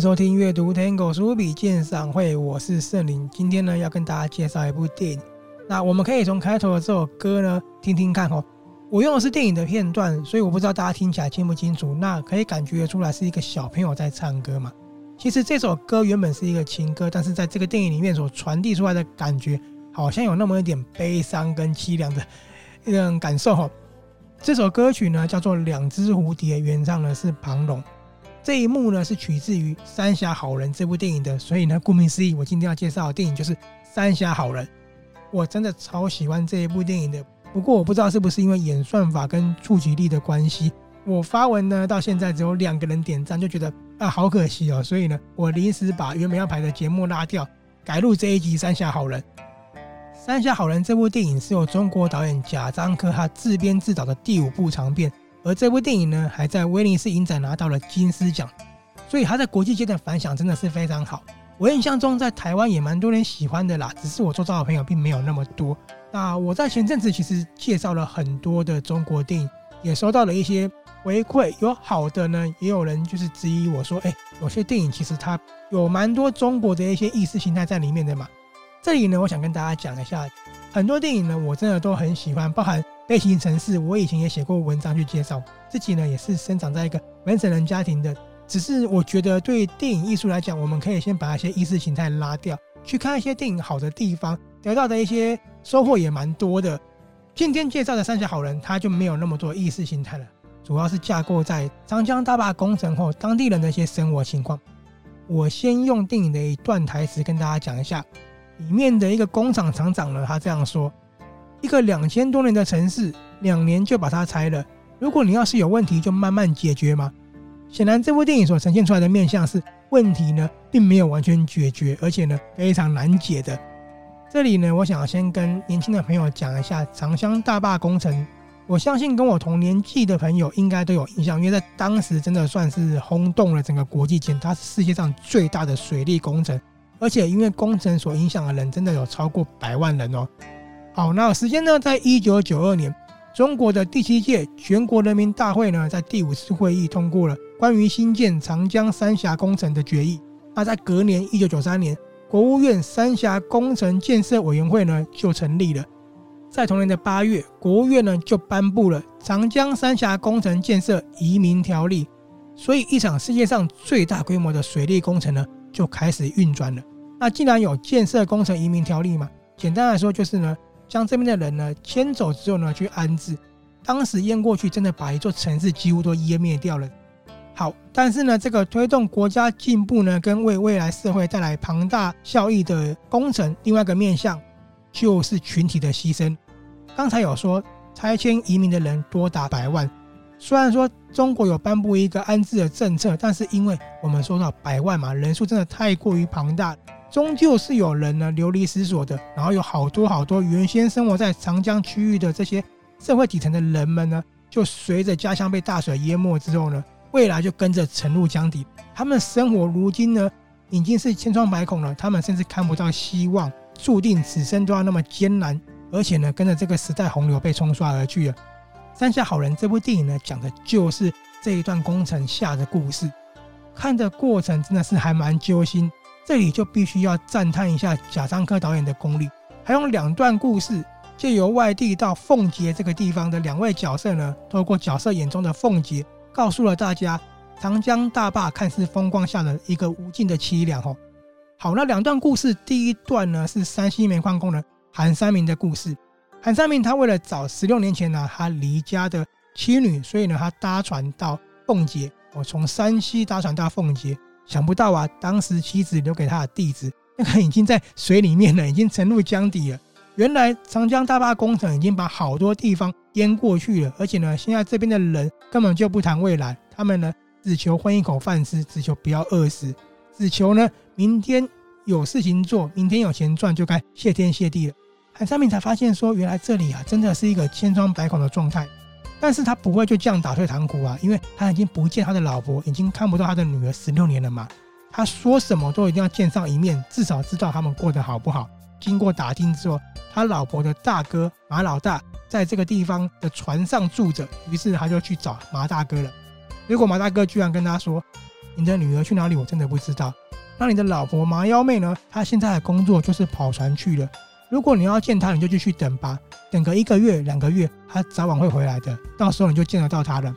收听阅读 Tango 书笔鉴赏会，我是圣灵。今天呢，要跟大家介绍一部电影。那我们可以从开头的这首歌呢，听听看哦。我用的是电影的片段，所以我不知道大家听起来清不清楚。那可以感觉出来是一个小朋友在唱歌嘛？其实这首歌原本是一个情歌，但是在这个电影里面所传递出来的感觉，好像有那么一点悲伤跟凄凉的一种感受哦。这首歌曲呢，叫做《两只蝴蝶》，原唱的是庞龙。这一幕呢，是取自于《三峡好人》这部电影的，所以呢，顾名思义，我今天要介绍的电影就是《三峡好人》。我真的超喜欢这一部电影的，不过我不知道是不是因为演算法跟触及力的关系，我发文呢到现在只有两个人点赞，就觉得啊好可惜哦，所以呢，我临时把原本要排的节目拉掉，改录这一集《三峡好人》。《三峡好人》这部电影是由中国导演贾樟柯他自编自导的第五部长片。而这部电影呢，还在威尼斯影展拿到了金狮奖，所以它在国际间的反响真的是非常好。我印象中在台湾也蛮多人喜欢的啦，只是我周遭的朋友并没有那么多。那我在前阵子其实介绍了很多的中国电影，也收到了一些回馈，有好的呢，也有人就是质疑我说，哎，有些电影其实它有蛮多中国的一些意识形态在里面的嘛。这里呢，我想跟大家讲一下，很多电影呢，我真的都很喜欢，包含。《类型城市》，我以前也写过文章去介绍。自己呢，也是生长在一个本省人家庭的。只是我觉得，对电影艺术来讲，我们可以先把那些意识形态拉掉，去看一些电影好的地方，得到的一些收获也蛮多的。今天介绍的《三峡好人》，它就没有那么多意识形态了，主要是架构在长江大坝工程后当地人的一些生活情况。我先用电影的一段台词跟大家讲一下，里面的一个工厂厂长呢，他这样说。一个两千多年的城市，两年就把它拆了。如果你要是有问题，就慢慢解决嘛。显然，这部电影所呈现出来的面向是问题呢，并没有完全解决，而且呢，非常难解的。这里呢，我想先跟年轻的朋友讲一下长江大坝工程。我相信跟我同年纪的朋友应该都有印象，因为在当时真的算是轰动了整个国际间，它是世界上最大的水利工程，而且因为工程所影响的人真的有超过百万人哦。好，那时间呢，在一九九二年，中国的第七届全国人民大会呢，在第五次会议通过了关于兴建长江三峡工程的决议。那在隔年一九九三年，国务院三峡工程建设委员会呢就成立了。在同年的八月，国务院呢就颁布了《长江三峡工程建设移民条例》，所以一场世界上最大规模的水利工程呢就开始运转了。那既然有建设工程移民条例嘛，简单来说就是呢。将这边的人呢迁走之后呢去安置，当时淹过去，真的把一座城市几乎都淹灭掉了。好，但是呢，这个推动国家进步呢，跟为未来社会带来庞大效益的工程，另外一个面向就是群体的牺牲。刚才有说拆迁移民的人多达百万，虽然说中国有颁布一个安置的政策，但是因为我们说到百万嘛，人数真的太过于庞大。终究是有人呢流离失所的，然后有好多好多原先生活在长江区域的这些社会底层的人们呢，就随着家乡被大水淹没之后呢，未来就跟着沉入江底。他们生活如今呢已经是千疮百孔了，他们甚至看不到希望，注定此生都要那么艰难，而且呢跟着这个时代洪流被冲刷而去了。《三峡好人》这部电影呢讲的就是这一段工程下的故事，看的过程真的是还蛮揪心。这里就必须要赞叹一下贾樟柯导演的功力，还用两段故事，借由外地到奉节这个地方的两位角色呢，透过角色眼中的奉节，告诉了大家长江大坝看似风光下的一个无尽的凄凉。哦，好，那两段故事，第一段呢是山西煤矿工人韩三明的故事。韩三明他为了找十六年前呢他离家的妻女，所以呢他搭船到奉节，我从山西搭船到奉节。想不到啊，当时妻子留给他的地址，那个已经在水里面了，已经沉入江底了。原来长江大坝工程已经把好多地方淹过去了，而且呢，现在这边的人根本就不谈未来，他们呢只求混一口饭吃，只求不要饿死，只求呢明天有事情做，明天有钱赚就该谢天谢地了。韩三明才发现说，原来这里啊真的是一个千疮百孔的状态。但是他不会就这样打退堂鼓啊，因为他已经不见他的老婆，已经看不到他的女儿十六年了嘛。他说什么都一定要见上一面，至少知道他们过得好不好。经过打听之后，他老婆的大哥马老大在这个地方的船上住着，于是他就去找马大哥了。结果马大哥居然跟他说：“你的女儿去哪里？我真的不知道。那你的老婆麻幺妹呢？她现在的工作就是跑船去了。如果你要见她，你就继续等吧，等个一个月、两个月，他早晚会回来的。到时候你就见得到他了。”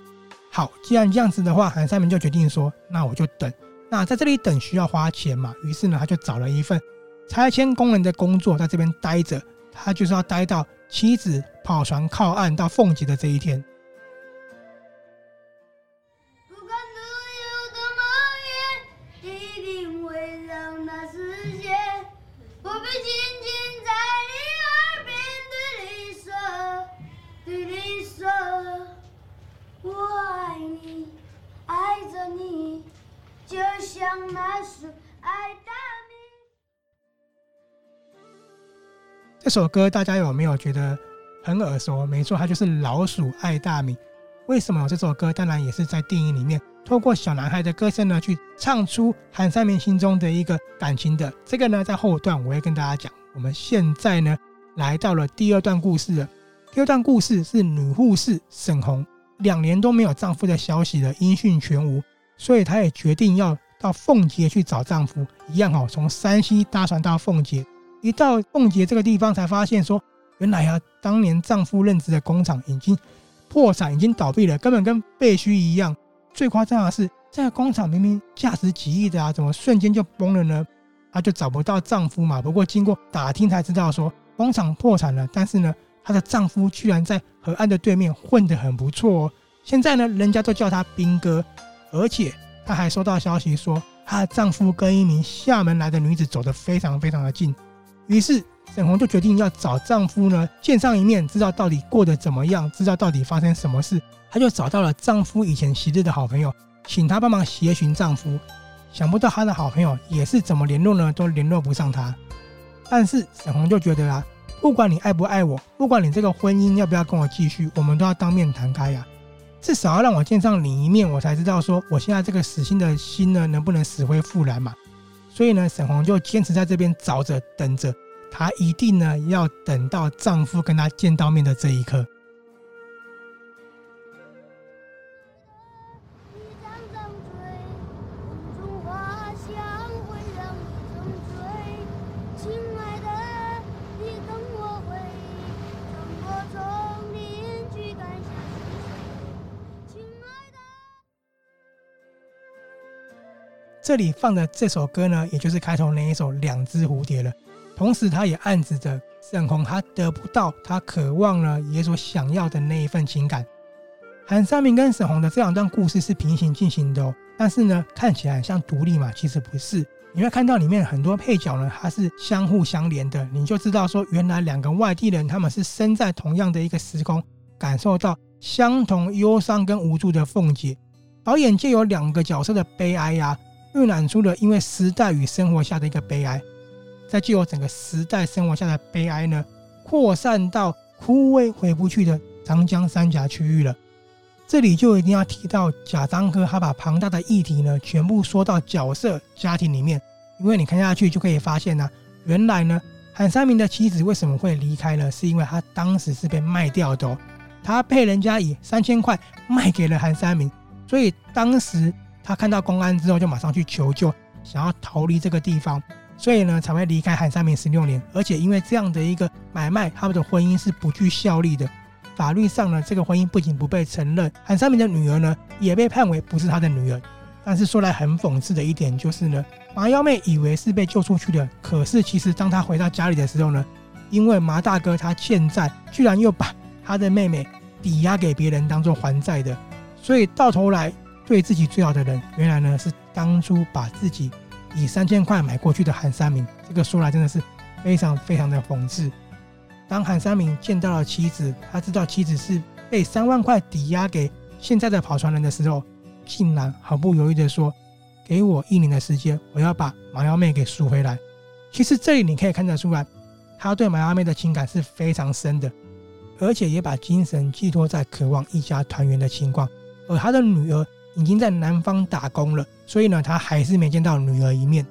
好，既然这样子的话，韩三明就决定说：“那我就等。那在这里等需要花钱嘛？于是呢，他就找了一份拆迁工人的工作，在这边待着。他就是要待到妻子跑船靠岸到凤结的这一天。”紧紧就像老鼠爱大米这首歌大家有没有觉得很耳熟？没错，它就是《老鼠爱大米》。为什么有这首歌？当然也是在电影里面，透过小男孩的歌声呢，去唱出韩三明心中的一个感情的。这个呢，在后段我会跟大家讲。我们现在呢，来到了第二段故事了。第二段故事是女护士沈红两年都没有丈夫的消息了，音讯全无，所以她也决定要到凤结去找丈夫。一样哦，从山西搭船到凤结。一到凤结这个地方，才发现说，原来啊，当年丈夫任职的工厂已经破产，已经倒闭了，根本跟废墟一样。最夸张的是，这个工厂明明价值几亿的啊，怎么瞬间就崩了呢？她就找不到丈夫嘛。不过经过打听才知道说，工厂破产了，但是呢，她的丈夫居然在河岸的对面混得很不错哦。现在呢，人家都叫他兵哥，而且她还收到消息说，她的丈夫跟一名厦门来的女子走得非常非常的近。于是沈红就决定要找丈夫呢见上一面，知道到底过得怎么样，知道到底发生什么事。她就找到了丈夫以前昔日的好朋友，请他帮忙协寻丈夫。想不到她的好朋友也是怎么联络呢，都联络不上他。但是沈红就觉得啊，不管你爱不爱我，不管你这个婚姻要不要跟我继续，我们都要当面谈开呀。至少要让我见上你一面，我才知道说我现在这个死心的心呢，能不能死灰复燃嘛。所以呢，沈红就坚持在这边找着等着，她一定呢要等到丈夫跟她见到面的这一刻。这里放的这首歌呢，也就是开头那一首《两只蝴蝶》了。同时，他也暗指着沈红，他得不到他渴望了也所想要的那一份情感。韩三明跟沈红的这两段故事是平行进行的哦，但是呢，看起来像独立嘛，其实不是。你会看到里面很多配角呢，它是相互相连的，你就知道说，原来两个外地人他们是身在同样的一个时空，感受到相同忧伤跟无助的凤姐。导演借由两个角色的悲哀呀、渲染出了因为时代与生活下的一个悲哀，再具有整个时代生活下的悲哀呢，扩散到枯萎回不去的长江三峡区域了。这里就一定要提到贾樟柯，他把庞大的议题呢全部说到角色家庭里面，因为你看下去就可以发现呢、原来呢韩三明的妻子为什么会离开呢？是因为他当时是被卖掉的、哦，他被人家以三千块卖给了韩三明，所以当时。他看到公安之后，就马上去求救，想要逃离这个地方，所以呢才会离开韩三明十六年。而且因为这样的一个买卖，他们的婚姻是不具效力的，法律上呢这个婚姻不仅不被承认，韩三明的女儿呢也被判为不是他的女儿。但是说来很讽刺的一点就是呢，麻幺妹以为是被救出去的，可是其实当他回到家里的时候呢，因为麻大哥他欠债，居然又把他的妹妹抵押给别人当做还债的，所以到头来。对自己最好的人，原来呢是当初把自己以三千块买过去的韩三明。这个说来真的是非常非常的讽刺。当韩三明见到了妻子，他知道妻子是被三万块抵押给现在的跑船人的时候，竟然毫不犹豫地说：“给我一年的时间，我要把麻幺妹给赎回来。”其实这里你可以看得出来，他对麻幺妹的情感是非常深的，而且也把精神寄托在渴望一家团圆的情况。而他的女儿。已经在南方打工了，所以呢，她还是没见到女儿一面。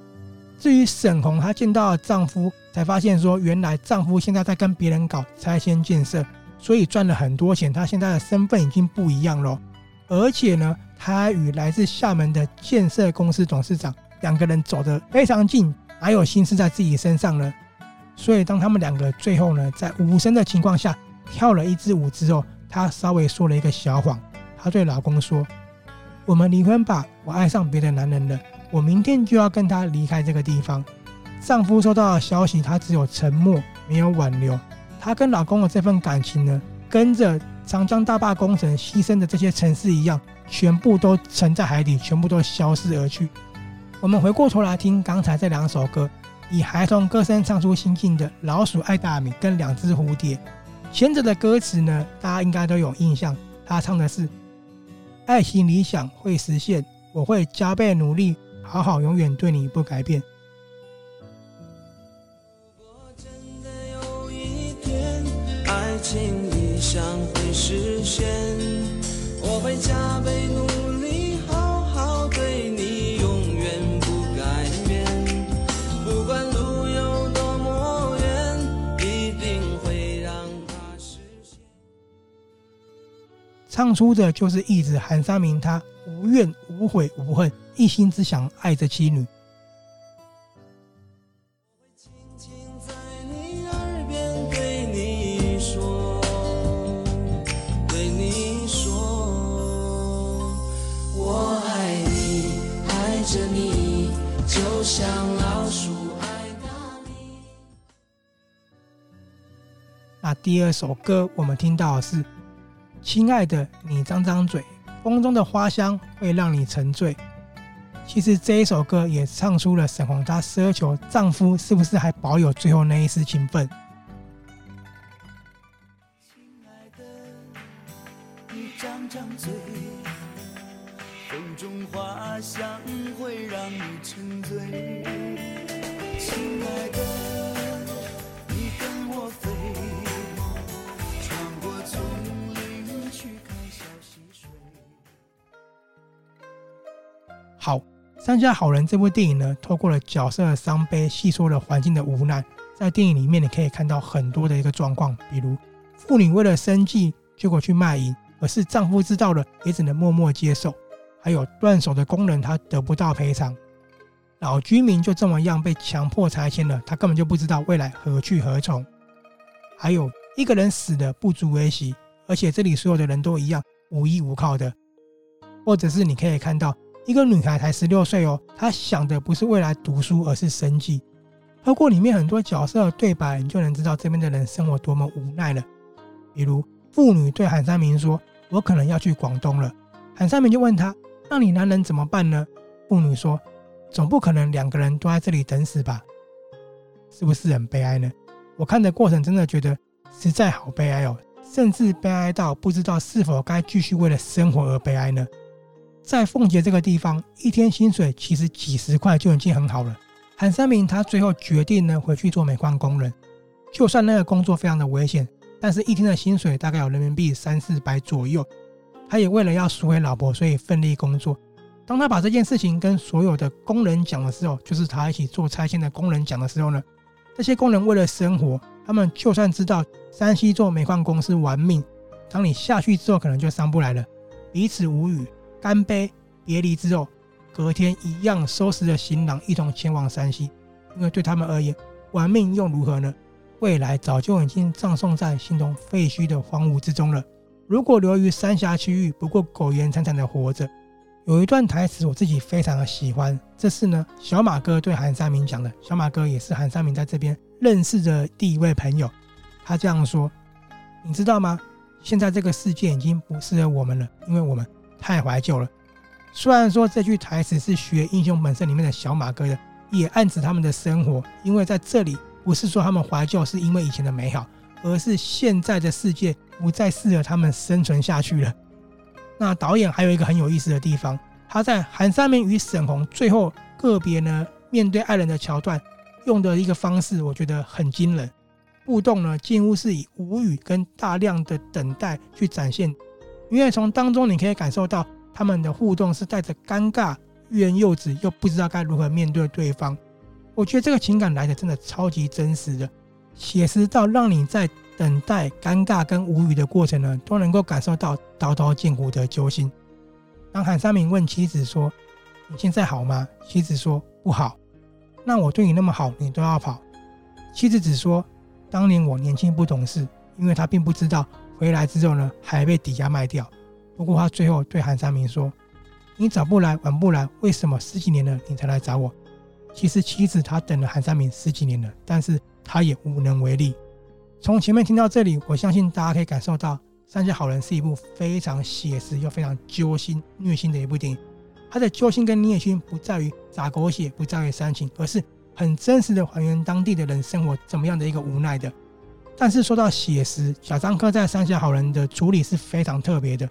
至于沈红，她见到丈夫，才发现说，原来丈夫现在在跟别人搞拆迁建设，所以赚了很多钱。她现在的身份已经不一样了，而且呢，她还与来自厦门的建设公司董事长两个人走得非常近，还有心思在自己身上呢。所以当他们两个最后呢，在无声的情况下跳了一支舞之后，她稍微说了一个小谎，她对老公说：“我们离婚吧，我爱上别的男人了。”我明天就要跟他离开这个地方。丈夫收到的消息，他只有沉默，没有挽留。她跟老公的这份感情呢，跟着长江大坝工程牺牲的这些城市一样，全部都沉在海底，全部都消失而去。我们回过头来听刚才这两首歌，以孩童歌声唱出心境的《老鼠爱大米》跟《两只蝴蝶》。前者的歌词呢，大家应该都有印象，他唱的是：“爱情理想会实现，我会加倍努力。”好好永远对你不改变。如果真的有一天，爱情理想会实现，我会加唱出的就是一子韩三明，他无怨无悔无恨。一心只想爱着妻女。那第二首歌，我们听到的是：“亲爱的，你张张嘴，风中的花香会让你沉醉。”其实这一首歌也唱出了沈红她奢求丈夫是不是还保有最后那一丝情分。亲爱的，你张张嘴，风中花香会让你沉醉。好。《三峡好人》这部电影呢，透过了角色的伤悲，细说了环境的无奈。在电影里面，你可以看到很多的一个状况，比如妇女为了生计，结果去卖淫，可是丈夫知道了，也只能默默接受。还有断手的工人，他得不到赔偿；老居民就这么样被强迫拆迁了，他根本就不知道未来何去何从。还有一个人死的不足为奇，而且这里所有的人都一样无依无靠的，或者是你可以看到。一个女孩才十六岁哦，她想的不是未来读书，而是生计。透过里面很多角色的对白，你就能知道这边的人生活多么无奈了。比如妇女对韩三明说：“我可能要去广东了。”韩三明就问她：“那你男人怎么办呢？”妇女说：“总不可能两个人都在这里等死吧？”是不是很悲哀呢？我看的过程真的觉得实在好悲哀哦，甚至悲哀到不知道是否该继续为了生活而悲哀呢？在凤结这个地方，一天薪水其实几十块就已经很好了。韩三明他最后决定呢，回去做煤矿工人，就算那个工作非常的危险，但是一天的薪水大概有人民币三四百左右。他也为了要赎回老婆，所以奋力工作。当他把这件事情跟所有的工人讲的时候，就是他一起做拆迁的工人讲的时候呢，这些工人为了生活，他们就算知道山西做煤矿工是玩命，当你下去之后可能就上不来了，彼此无语。干杯，别离之后，隔天一样收拾着行囊，一同前往山西。因为对他们而言，玩命又如何呢？未来早就已经葬送在形同废墟的荒芜之中了。如果留于三峡区域，不过苟延残喘的活着。有一段台词我自己非常的喜欢，这是呢小马哥对韩三明讲的。小马哥也是韩三明在这边认识的第一位朋友。他这样说：“你知道吗？现在这个世界已经不适合我们了，因为我们。”太怀旧了。虽然说这句台词是学《英雄本色》里面的小马哥的，也暗指他们的生活。因为在这里不是说他们怀旧是因为以前的美好，而是现在的世界不再适合他们生存下去了。那导演还有一个很有意思的地方，他在韩三明与沈红最后个别呢面对爱人的桥段，用的一个方式，我觉得很惊人。互动呢几乎是以无语跟大量的等待去展现。因为从当中你可以感受到他们的互动是带着尴尬、欲言又止，又不知道该如何面对对方。我觉得这个情感来的真的超级真实的，写实到让你在等待、尴尬跟无语的过程呢，都能够感受到刀刀见骨的揪心。当韩三明问妻子说：“你现在好吗？”妻子说：“不好。”那我对你那么好，你都要跑？妻子只说：“当年我年轻不懂事，因为他并不知道回来之后呢，还被抵押卖掉。不过他最后对韩三明说：‘你早不来，晚不来，为什么十几年了你才来找我？’其实妻子她等了韩三明十几年了，但是她也无能为力。从前面听到这里，我相信大家可以感受到。《三峡好人》是一部非常写实又非常揪心、虐心的一部电影。它的揪心跟虐心不在于撒狗血，不在于煽情，而是很真实的还原当地的人生活怎么样的一个无奈的。但是说到写实，小张科在《三峡好人》的处理是非常特别的。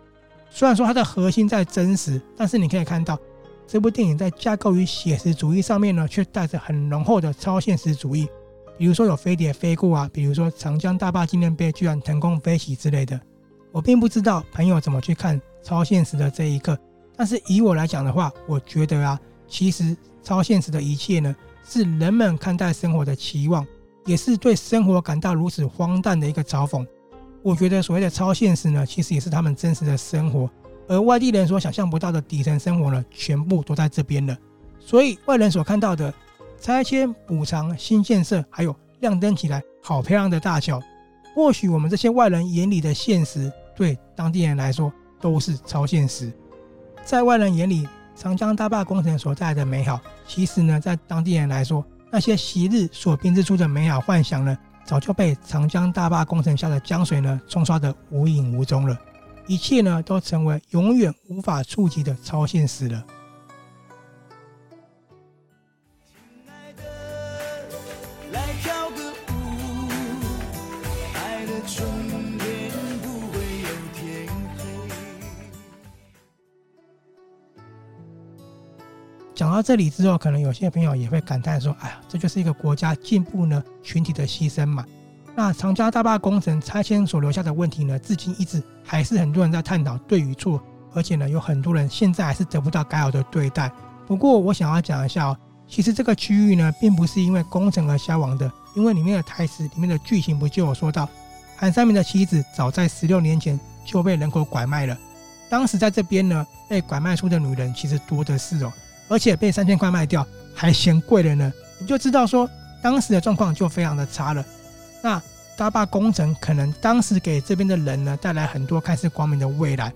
虽然说它的核心在真实，但是你可以看到这部电影在架构于写实主义上面呢，却带着很浓厚的超现实主义。比如说有飞碟飞过啊，比如说长江大坝纪念碑居然腾空飞起之类的。我并不知道朋友怎么去看超现实的这一刻，但是以我来讲的话，我觉得啊，其实超现实的一切呢，是人们看待生活的期望，也是对生活感到如此荒诞的一个嘲讽。我觉得所谓的超现实呢，其实也是他们真实的生活，而外地人所想象不到的底层生活呢，全部都在这边了。所以外人所看到的拆迁、补偿、新建设，还有亮灯起来好漂亮的大桥，或许我们这些外人眼里的现实。对当地人来说都是超现实，在外人眼里，长江大坝工程所带来的美好，其实呢，在当地人来说，那些昔日所编织出的美好幻想呢，早就被长江大坝工程下的江水呢冲刷得无影无踪了，一切呢都成为永远无法触及的超现实了。讲到这里之后，可能有些朋友也会感叹说：“哎呀，这就是一个国家进步呢，群体的牺牲嘛。”那长江大坝工程拆迁所留下的问题呢，至今一直还是很多人在探讨对与错，而且呢，有很多人现在还是得不到该有的对待。不过，我想要讲一下哦，其实这个区域呢，并不是因为工程而消亡的，因为里面的台词里面的剧情不就有说到，韩三明的妻子早在十六年前就被人口拐卖了，当时在这边呢，被拐卖出的女人其实多的是哦。而且被三千块卖掉，还嫌贵了呢。你就知道说，当时的状况就非常的差了。那大坝工程可能当时给这边的人呢带来很多看似光明的未来，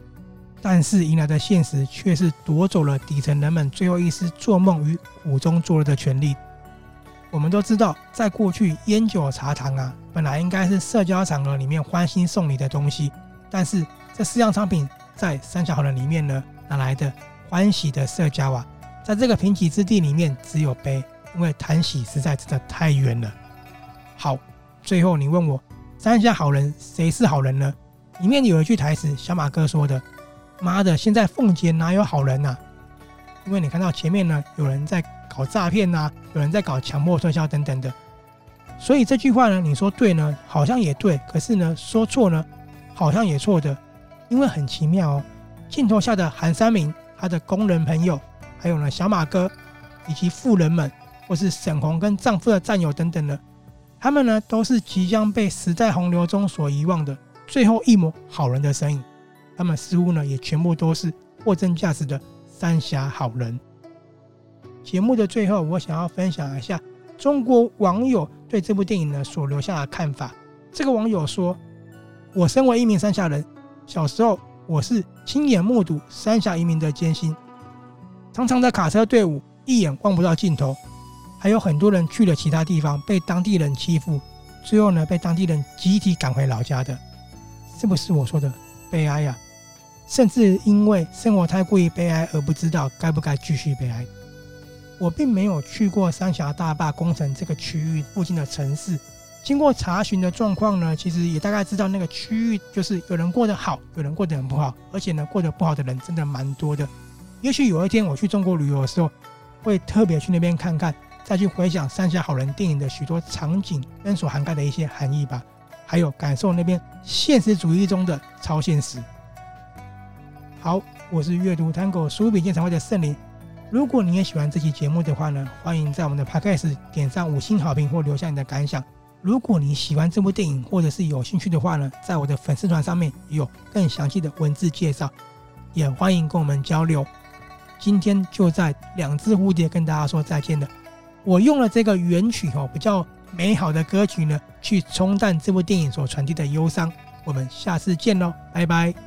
但是迎来的现实却是夺走了底层人们最后一丝做梦与苦中作乐的权利。我们都知道，在过去烟酒茶糖啊，本来应该是社交场合里面欢欣送礼的东西，但是这四样商品在三峡好人里面呢，哪来的欢喜的社交啊？在这个贫瘠之地里面，只有悲，因为谈喜实在真的太远了。好，最后你问我三峡好人谁是好人呢？里面有一句台词，小马哥说的：“妈的，现在凤姐哪有好人呐、啊？”因为你看到前面呢，有人在搞诈骗呐，有人在搞强迫推销等等的，所以这句话呢，你说对呢，好像也对；可是呢，说错呢，好像也错的。因为很奇妙哦，镜头下的韩三明，他的工人朋友。还有呢，小马哥，以及富人们，或是沈红跟丈夫的战友等等的，他们呢都是即将被时代洪流中所遗忘的最后一抹好人的身影。他们似乎呢也全部都是货真价实的三峡好人。节目的最后，我想要分享一下中国网友对这部电影呢所留下的看法。这个网友说：“我身为一名三峡人，小时候我是亲眼目睹三峡移民的艰辛。”长长的卡车队伍一眼望不到尽头，还有很多人去了其他地方被当地人欺负，最后呢被当地人集体赶回老家的，是不是我说的悲哀呀、甚至因为生活太过于悲哀而不知道该不该继续悲哀。我并没有去过三峡大坝工程这个区域附近的城市，经过查询的状况呢，其实也大概知道那个区域就是有人过得好，有人过得很不好，而且呢过得不好的人真的蛮多的。也许有一天我去中国旅游的时候，会特别去那边看看，再去回想《三峡好人》电影的许多场景跟所涵盖的一些含义吧，还有感受那边现实主义中的超现实。好，我是阅读 Tango 书笔鉴赏会的圣灵。如果你也喜欢这期节目的话呢，欢迎在我们的 Podcast 点上五星好评或留下你的感想。如果你喜欢这部电影或者是有兴趣的话呢，在我的粉丝团上面有更详细的文字介绍，也欢迎跟我们交流。今天就在两只蝴蝶跟大家说再见了。我用了这个原曲哦，比较美好的歌曲呢，去冲淡这部电影所传递的忧伤。我们下次见喽，拜拜。